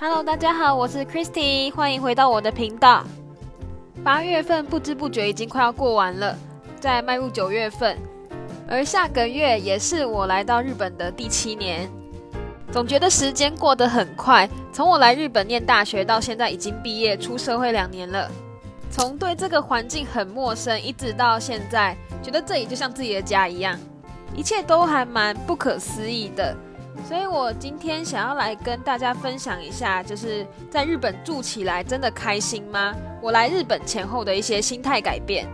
Hello，大家好，我是 Christy，欢迎回到我的频道。八月份不知不觉已经快要过完了，在迈入九月份，而下个月也是我来到日本的第七年。总觉得时间过得很快，从我来日本念大学到现在已经毕业出社会两年了。从对这个环境很陌生，一直到现在，觉得这里就像自己的家一样，一切都还蛮不可思议的。所以我今天想要来跟大家分享一下，就是在日本住起来真的开心吗？我来日本前后的一些心态改变。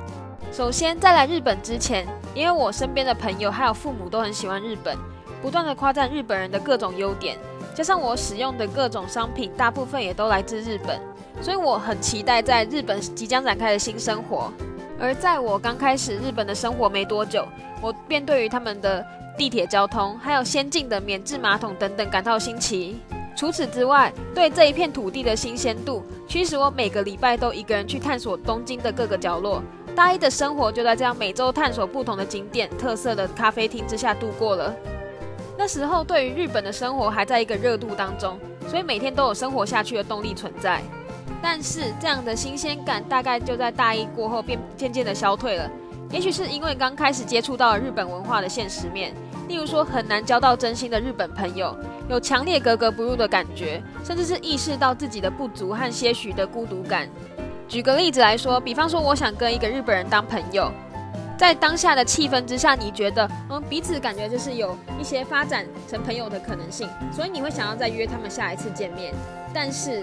首先，在来日本之前，因为我身边的朋友还有父母都很喜欢日本，不断的夸赞日本人的各种优点，加上我使用的各种商品，大部分也都来自日本，所以我很期待在日本即将展开的新生活。而在我刚开始日本的生活没多久，我便对于他们的地铁交通，还有先进的免治马桶等等感到新奇。除此之外，对这一片土地的新鲜度，驱使我每个礼拜都一个人去探索东京的各个角落。大一的生活就在这样每周探索不同的景点、特色的咖啡厅之下度过了。那时候对于日本的生活还在一个热度当中，所以每天都有生活下去的动力存在。但是这样的新鲜感大概就在大一过后便渐渐的消退了。也许是因为刚开始接触到了日本文化的现实面，例如说很难交到真心的日本朋友，有强烈格格不入的感觉，甚至是意识到自己的不足和些许的孤独感。举个例子来说，比方说我想跟一个日本人当朋友，在当下的气氛之下，你觉得嗯彼此感觉就是有一些发展成朋友的可能性，所以你会想要再约他们下一次见面。但是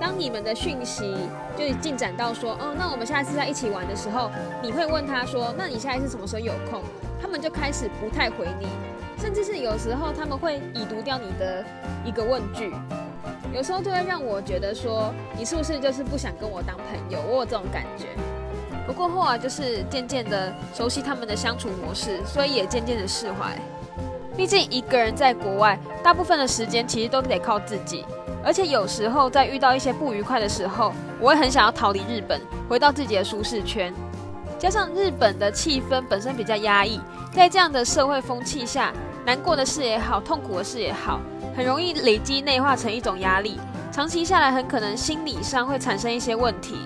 当你们的讯息就进展到说，哦，那我们下一次在一起玩的时候，你会问他说，那你下一次什么时候有空？他们就开始不太回你，甚至是有时候他们会已读掉你的一个问句。有时候就会让我觉得说，你是不是就是不想跟我当朋友？我有这种感觉。不过后来就是渐渐的熟悉他们的相处模式，所以也渐渐的释怀。毕竟一个人在国外，大部分的时间其实都得靠自己。而且有时候在遇到一些不愉快的时候，我会很想要逃离日本，回到自己的舒适圈。加上日本的气氛本身比较压抑，在这样的社会风气下，难过的事也好，痛苦的事也好。很容易累积内化成一种压力，长期下来很可能心理上会产生一些问题。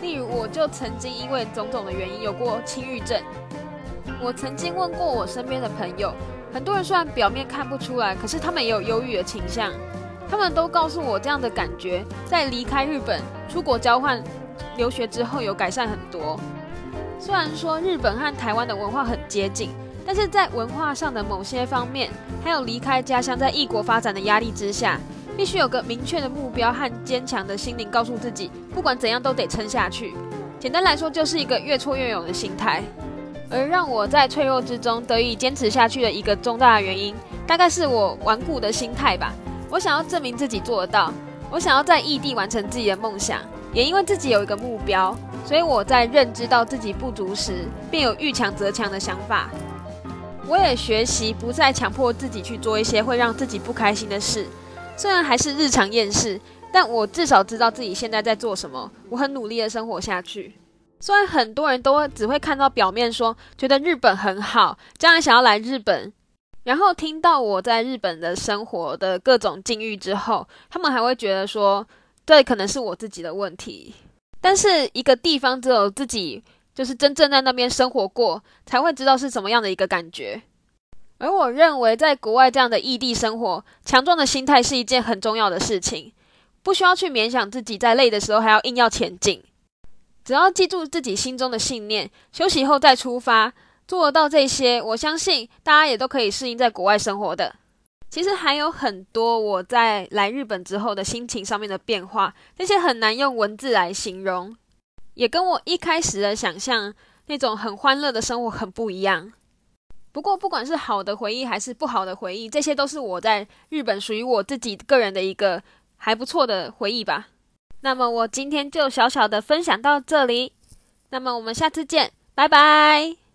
例如，我就曾经因为种种的原因有过轻郁症。我曾经问过我身边的朋友，很多人虽然表面看不出来，可是他们也有忧郁的倾向。他们都告诉我，这样的感觉在离开日本、出国交换留学之后有改善很多。虽然说日本和台湾的文化很接近。但是在文化上的某些方面，还有离开家乡在异国发展的压力之下，必须有个明确的目标和坚强的心灵，告诉自己不管怎样都得撑下去。简单来说，就是一个越挫越勇的心态。而让我在脆弱之中得以坚持下去的一个重大的原因，大概是我顽固的心态吧。我想要证明自己做得到，我想要在异地完成自己的梦想，也因为自己有一个目标，所以我在认知到自己不足时，便有遇强则强的想法。我也学习不再强迫自己去做一些会让自己不开心的事，虽然还是日常厌世，但我至少知道自己现在在做什么。我很努力的生活下去。虽然很多人都只会看到表面，说觉得日本很好，将来想要来日本，然后听到我在日本的生活的各种境遇之后，他们还会觉得说，这可能是我自己的问题。但是一个地方只有自己。就是真正在那边生活过，才会知道是什么样的一个感觉。而我认为，在国外这样的异地生活，强壮的心态是一件很重要的事情。不需要去勉强自己，在累的时候还要硬要前进。只要记住自己心中的信念，休息后再出发，做得到这些，我相信大家也都可以适应在国外生活的。其实还有很多我在来日本之后的心情上面的变化，那些很难用文字来形容。也跟我一开始的想象那种很欢乐的生活很不一样。不过，不管是好的回忆还是不好的回忆，这些都是我在日本属于我自己个人的一个还不错的回忆吧。那么，我今天就小小的分享到这里。那么，我们下次见，拜拜。